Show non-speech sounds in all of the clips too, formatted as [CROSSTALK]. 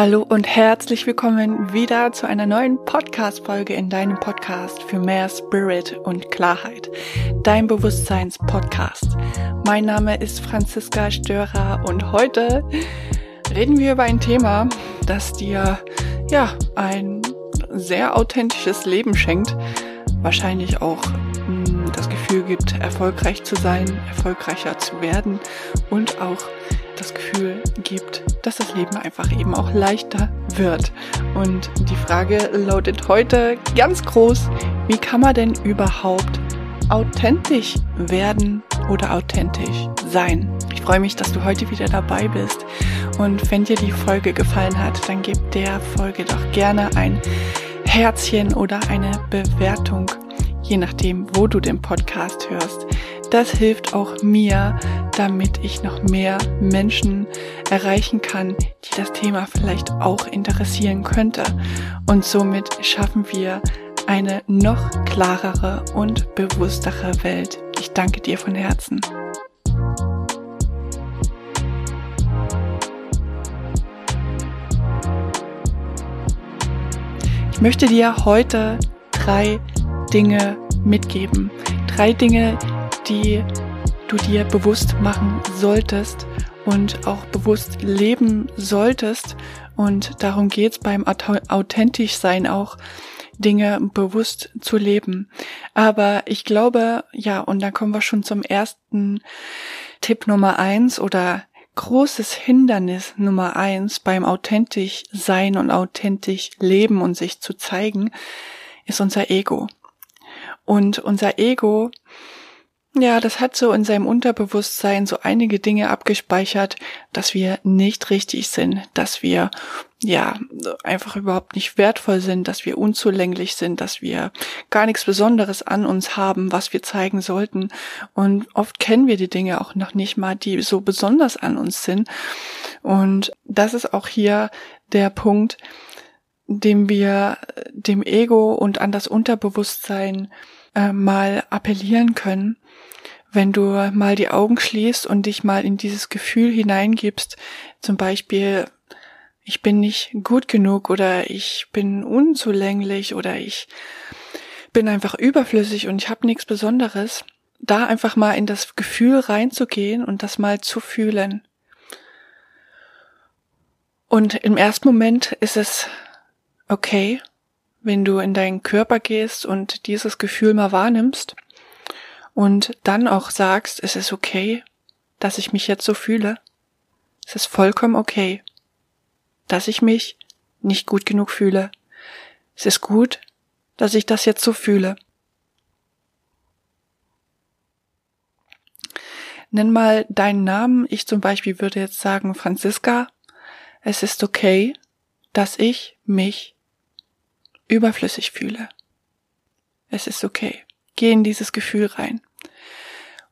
Hallo und herzlich willkommen wieder zu einer neuen Podcast-Folge in deinem Podcast für mehr Spirit und Klarheit. Dein Bewusstseins-Podcast. Mein Name ist Franziska Störer und heute reden wir über ein Thema, das dir, ja, ein sehr authentisches Leben schenkt. Wahrscheinlich auch mh, hm, Gefühl gibt, erfolgreich zu sein, erfolgreicher zu werden und auch das Gefühl gibt, dass das Leben einfach eben auch leichter wird. Und die Frage lautet heute ganz groß, wie kann man denn überhaupt authentisch werden oder authentisch sein? Ich freue mich, dass du heute wieder dabei bist. Und wenn dir die Folge gefallen hat, dann gib der Folge doch gerne ein Herzchen oder eine Bewertung, je nachdem, wo du den Podcast hörst. Das hilft auch mir, damit ich noch mehr Menschen erreichen kann, die das Thema vielleicht auch interessieren könnte. Und somit schaffen wir eine noch klarere und bewusstere Welt. Ich danke dir von Herzen. Ich möchte dir heute drei Dinge mitgeben. Drei Dinge, die du dir bewusst machen solltest und auch bewusst leben solltest. Und darum geht's beim authentisch sein auch, Dinge bewusst zu leben. Aber ich glaube, ja, und da kommen wir schon zum ersten Tipp Nummer eins oder großes Hindernis Nummer eins beim authentisch sein und authentisch leben und sich zu zeigen, ist unser Ego. Und unser Ego ja, das hat so in seinem Unterbewusstsein so einige Dinge abgespeichert, dass wir nicht richtig sind, dass wir ja einfach überhaupt nicht wertvoll sind, dass wir unzulänglich sind, dass wir gar nichts Besonderes an uns haben, was wir zeigen sollten. Und oft kennen wir die Dinge auch noch nicht mal, die so besonders an uns sind. Und das ist auch hier der Punkt, dem wir dem Ego und an das Unterbewusstsein äh, mal appellieren können, wenn du mal die Augen schließt und dich mal in dieses Gefühl hineingibst, zum Beispiel, ich bin nicht gut genug oder ich bin unzulänglich oder ich bin einfach überflüssig und ich habe nichts Besonderes, da einfach mal in das Gefühl reinzugehen und das mal zu fühlen. Und im ersten Moment ist es okay, wenn du in deinen Körper gehst und dieses Gefühl mal wahrnimmst und dann auch sagst, es ist okay, dass ich mich jetzt so fühle. Es ist vollkommen okay, dass ich mich nicht gut genug fühle. Es ist gut, dass ich das jetzt so fühle. Nenn mal deinen Namen. Ich zum Beispiel würde jetzt sagen Franziska. Es ist okay, dass ich mich überflüssig fühle. Es ist okay. Geh in dieses Gefühl rein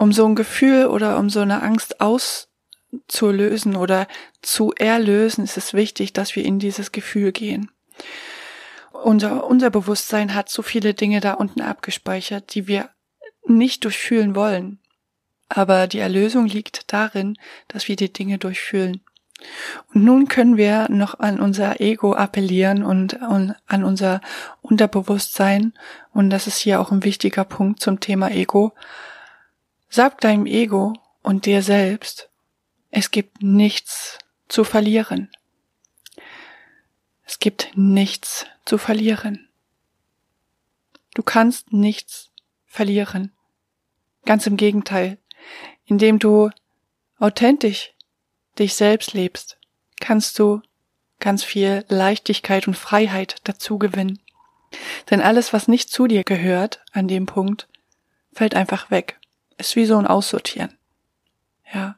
um so ein Gefühl oder um so eine Angst auszulösen oder zu erlösen, ist es wichtig, dass wir in dieses Gefühl gehen. Unser, unser Bewusstsein hat so viele Dinge da unten abgespeichert, die wir nicht durchfühlen wollen. Aber die Erlösung liegt darin, dass wir die Dinge durchfühlen. Und nun können wir noch an unser Ego appellieren und an unser Unterbewusstsein. Und das ist hier auch ein wichtiger Punkt zum Thema Ego. Sag deinem Ego und dir selbst, es gibt nichts zu verlieren. Es gibt nichts zu verlieren. Du kannst nichts verlieren. Ganz im Gegenteil, indem du authentisch dich selbst lebst, kannst du ganz viel Leichtigkeit und Freiheit dazu gewinnen. Denn alles, was nicht zu dir gehört an dem Punkt, fällt einfach weg. Ist wie so ein Aussortieren. Ja.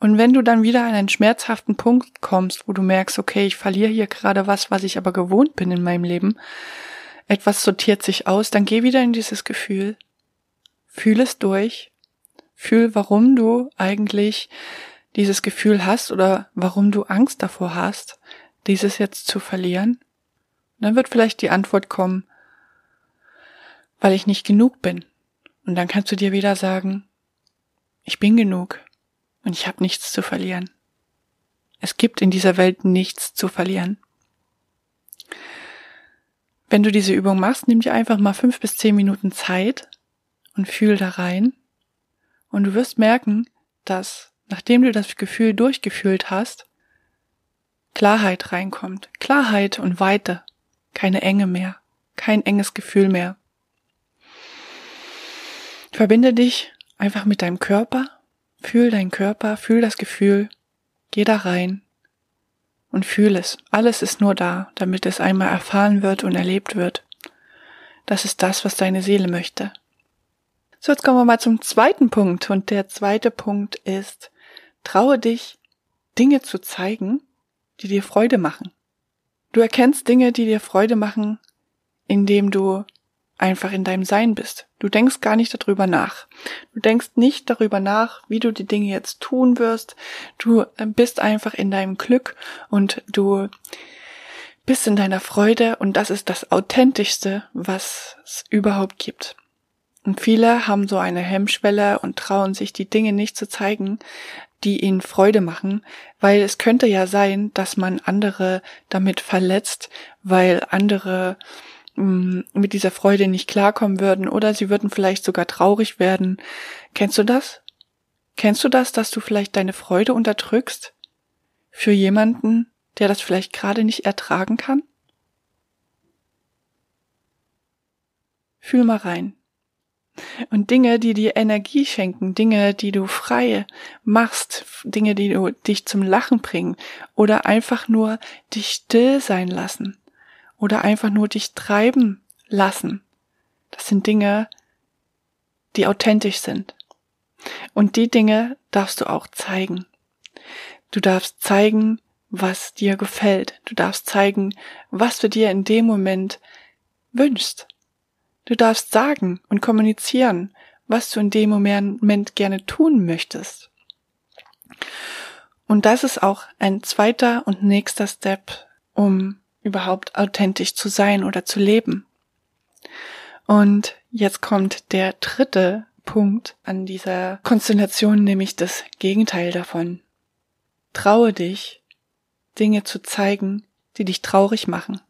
Und wenn du dann wieder an einen schmerzhaften Punkt kommst, wo du merkst, okay, ich verliere hier gerade was, was ich aber gewohnt bin in meinem Leben, etwas sortiert sich aus, dann geh wieder in dieses Gefühl, fühl es durch, fühl, warum du eigentlich dieses Gefühl hast oder warum du Angst davor hast, dieses jetzt zu verlieren. Dann wird vielleicht die Antwort kommen, weil ich nicht genug bin. Und dann kannst du dir wieder sagen, ich bin genug und ich habe nichts zu verlieren. Es gibt in dieser Welt nichts zu verlieren. Wenn du diese Übung machst, nimm dir einfach mal fünf bis zehn Minuten Zeit und fühl da rein. Und du wirst merken, dass nachdem du das Gefühl durchgefühlt hast, Klarheit reinkommt. Klarheit und Weite. Keine Enge mehr. Kein enges Gefühl mehr. Verbinde dich einfach mit deinem Körper. Fühl deinen Körper, fühl das Gefühl. Geh da rein und fühl es. Alles ist nur da, damit es einmal erfahren wird und erlebt wird. Das ist das, was deine Seele möchte. So, jetzt kommen wir mal zum zweiten Punkt. Und der zweite Punkt ist, traue dich, Dinge zu zeigen, die dir Freude machen. Du erkennst Dinge, die dir Freude machen, indem du einfach in deinem Sein bist. Du denkst gar nicht darüber nach. Du denkst nicht darüber nach, wie du die Dinge jetzt tun wirst. Du äh, bist einfach in deinem Glück und du bist in deiner Freude und das ist das Authentischste, was es überhaupt gibt. Und viele haben so eine Hemmschwelle und trauen sich die Dinge nicht zu zeigen, die ihnen Freude machen, weil es könnte ja sein, dass man andere damit verletzt, weil andere mm, mit dieser Freude nicht klarkommen würden oder sie würden vielleicht sogar traurig werden. Kennst du das? Kennst du das, dass du vielleicht deine Freude unterdrückst für jemanden, der das vielleicht gerade nicht ertragen kann? Fühl mal rein. Und Dinge, die dir Energie schenken, Dinge, die du frei machst, Dinge, die du dich zum Lachen bringen oder einfach nur dich still sein lassen oder einfach nur dich treiben lassen. Das sind Dinge, die authentisch sind. Und die Dinge darfst du auch zeigen. Du darfst zeigen, was dir gefällt. Du darfst zeigen, was du dir in dem Moment wünschst. Du darfst sagen und kommunizieren, was du in dem Moment gerne tun möchtest. Und das ist auch ein zweiter und nächster Step, um überhaupt authentisch zu sein oder zu leben. Und jetzt kommt der dritte Punkt an dieser Konstellation, nämlich das Gegenteil davon. Traue dich, Dinge zu zeigen, die dich traurig machen.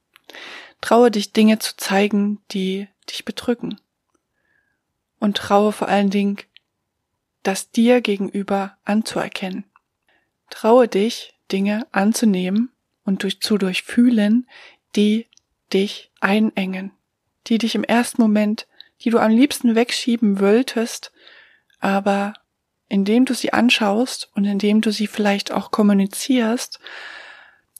Traue dich, Dinge zu zeigen, die dich bedrücken. Und traue vor allen Dingen, das dir gegenüber anzuerkennen. Traue dich, Dinge anzunehmen und durch, zu durchfühlen, die dich einengen, die dich im ersten Moment, die du am liebsten wegschieben wolltest, aber indem du sie anschaust und indem du sie vielleicht auch kommunizierst,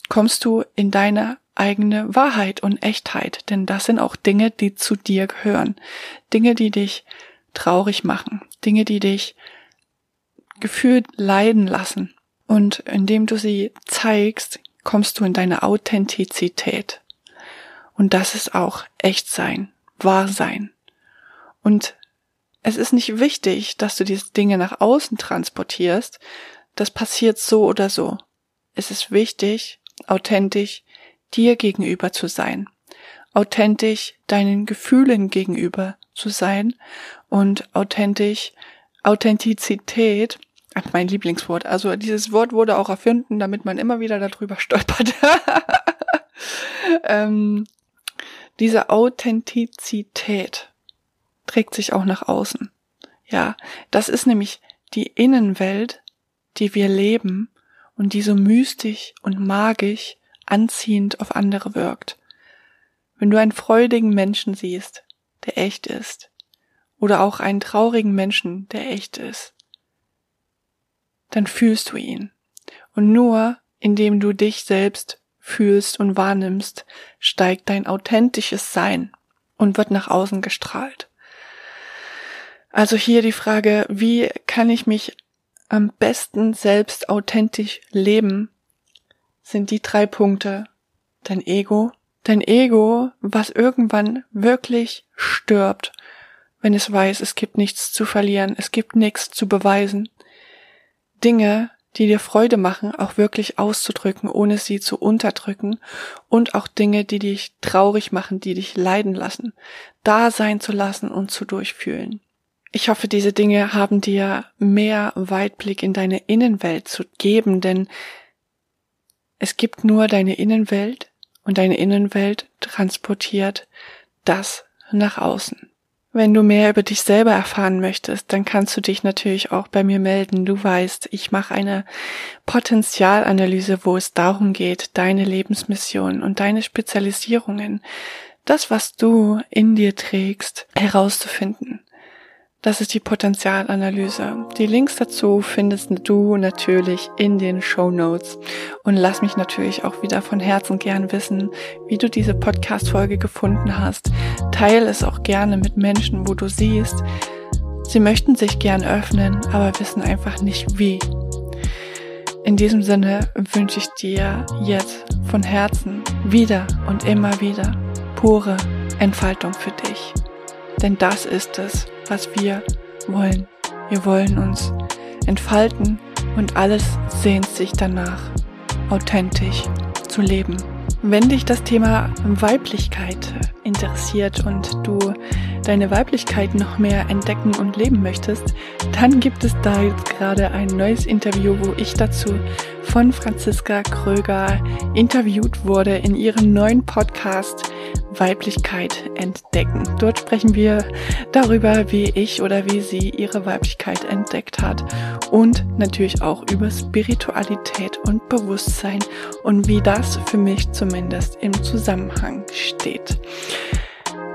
kommst du in deine eigene Wahrheit und Echtheit, denn das sind auch Dinge, die zu dir gehören. Dinge, die dich traurig machen, Dinge, die dich gefühlt leiden lassen. Und indem du sie zeigst, kommst du in deine Authentizität. Und das ist auch echt sein, wahr sein. Und es ist nicht wichtig, dass du diese Dinge nach außen transportierst. Das passiert so oder so. Es ist wichtig, authentisch dir gegenüber zu sein, authentisch deinen Gefühlen gegenüber zu sein und authentisch Authentizität, mein Lieblingswort, also dieses Wort wurde auch erfunden, damit man immer wieder darüber stolpert. [LAUGHS] ähm, diese Authentizität trägt sich auch nach außen. Ja, das ist nämlich die Innenwelt, die wir leben und die so mystisch und magisch anziehend auf andere wirkt. Wenn du einen freudigen Menschen siehst, der echt ist, oder auch einen traurigen Menschen, der echt ist, dann fühlst du ihn. Und nur indem du dich selbst fühlst und wahrnimmst, steigt dein authentisches Sein und wird nach außen gestrahlt. Also hier die Frage, wie kann ich mich am besten selbst authentisch leben sind die drei Punkte. Dein Ego, dein Ego, was irgendwann wirklich stirbt, wenn es weiß, es gibt nichts zu verlieren, es gibt nichts zu beweisen. Dinge, die dir Freude machen, auch wirklich auszudrücken, ohne sie zu unterdrücken und auch Dinge, die dich traurig machen, die dich leiden lassen, da sein zu lassen und zu durchfühlen. Ich hoffe, diese Dinge haben dir mehr Weitblick in deine Innenwelt zu geben, denn Es gibt nur deine Innenwelt und deine Innenwelt transportiert das nach außen. Wenn du mehr über dich selber erfahren möchtest, dann kannst du dich natürlich auch bei mir melden. Du weißt, ich mache eine Potenzialanalyse, wo es darum geht, deine Lebensmission und deine Spezialisierungen, das, was du in dir trägst, herauszufinden. Das ist die Potenzialanalyse. Die Links dazu findest du natürlich in den Show Notes. Und lass mich natürlich auch wieder von Herzen gern wissen, wie du diese Podcast-Folge gefunden hast. Teil es auch gerne mit Menschen, wo du siehst, sie möchten sich gern öffnen, aber wissen einfach nicht wie. In diesem Sinne wünsche ich dir jetzt von Herzen wieder und immer wieder pure Entfaltung für dich. Denn das ist es, was wir wollen. Wir wollen uns entfalten und alles sehnt sich danach, authentisch zu leben. Wenn dich das Thema Weiblichkeit interessiert und du deine Weiblichkeit noch mehr entdecken und leben möchtest, dann gibt es da jetzt gerade ein neues Interview, wo ich dazu von Franziska Kröger interviewt wurde in ihrem neuen Podcast Weiblichkeit entdecken. Dort sprechen wir darüber, wie ich oder wie sie ihre Weiblichkeit entdeckt hat und natürlich auch über Spiritualität und Bewusstsein und wie das für mich zumindest im Zusammenhang steht.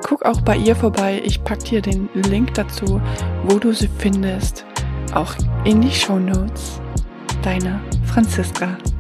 Guck auch bei ihr vorbei. Ich pack dir den Link dazu, wo du sie findest, auch in die Show Notes. Deine Franziska.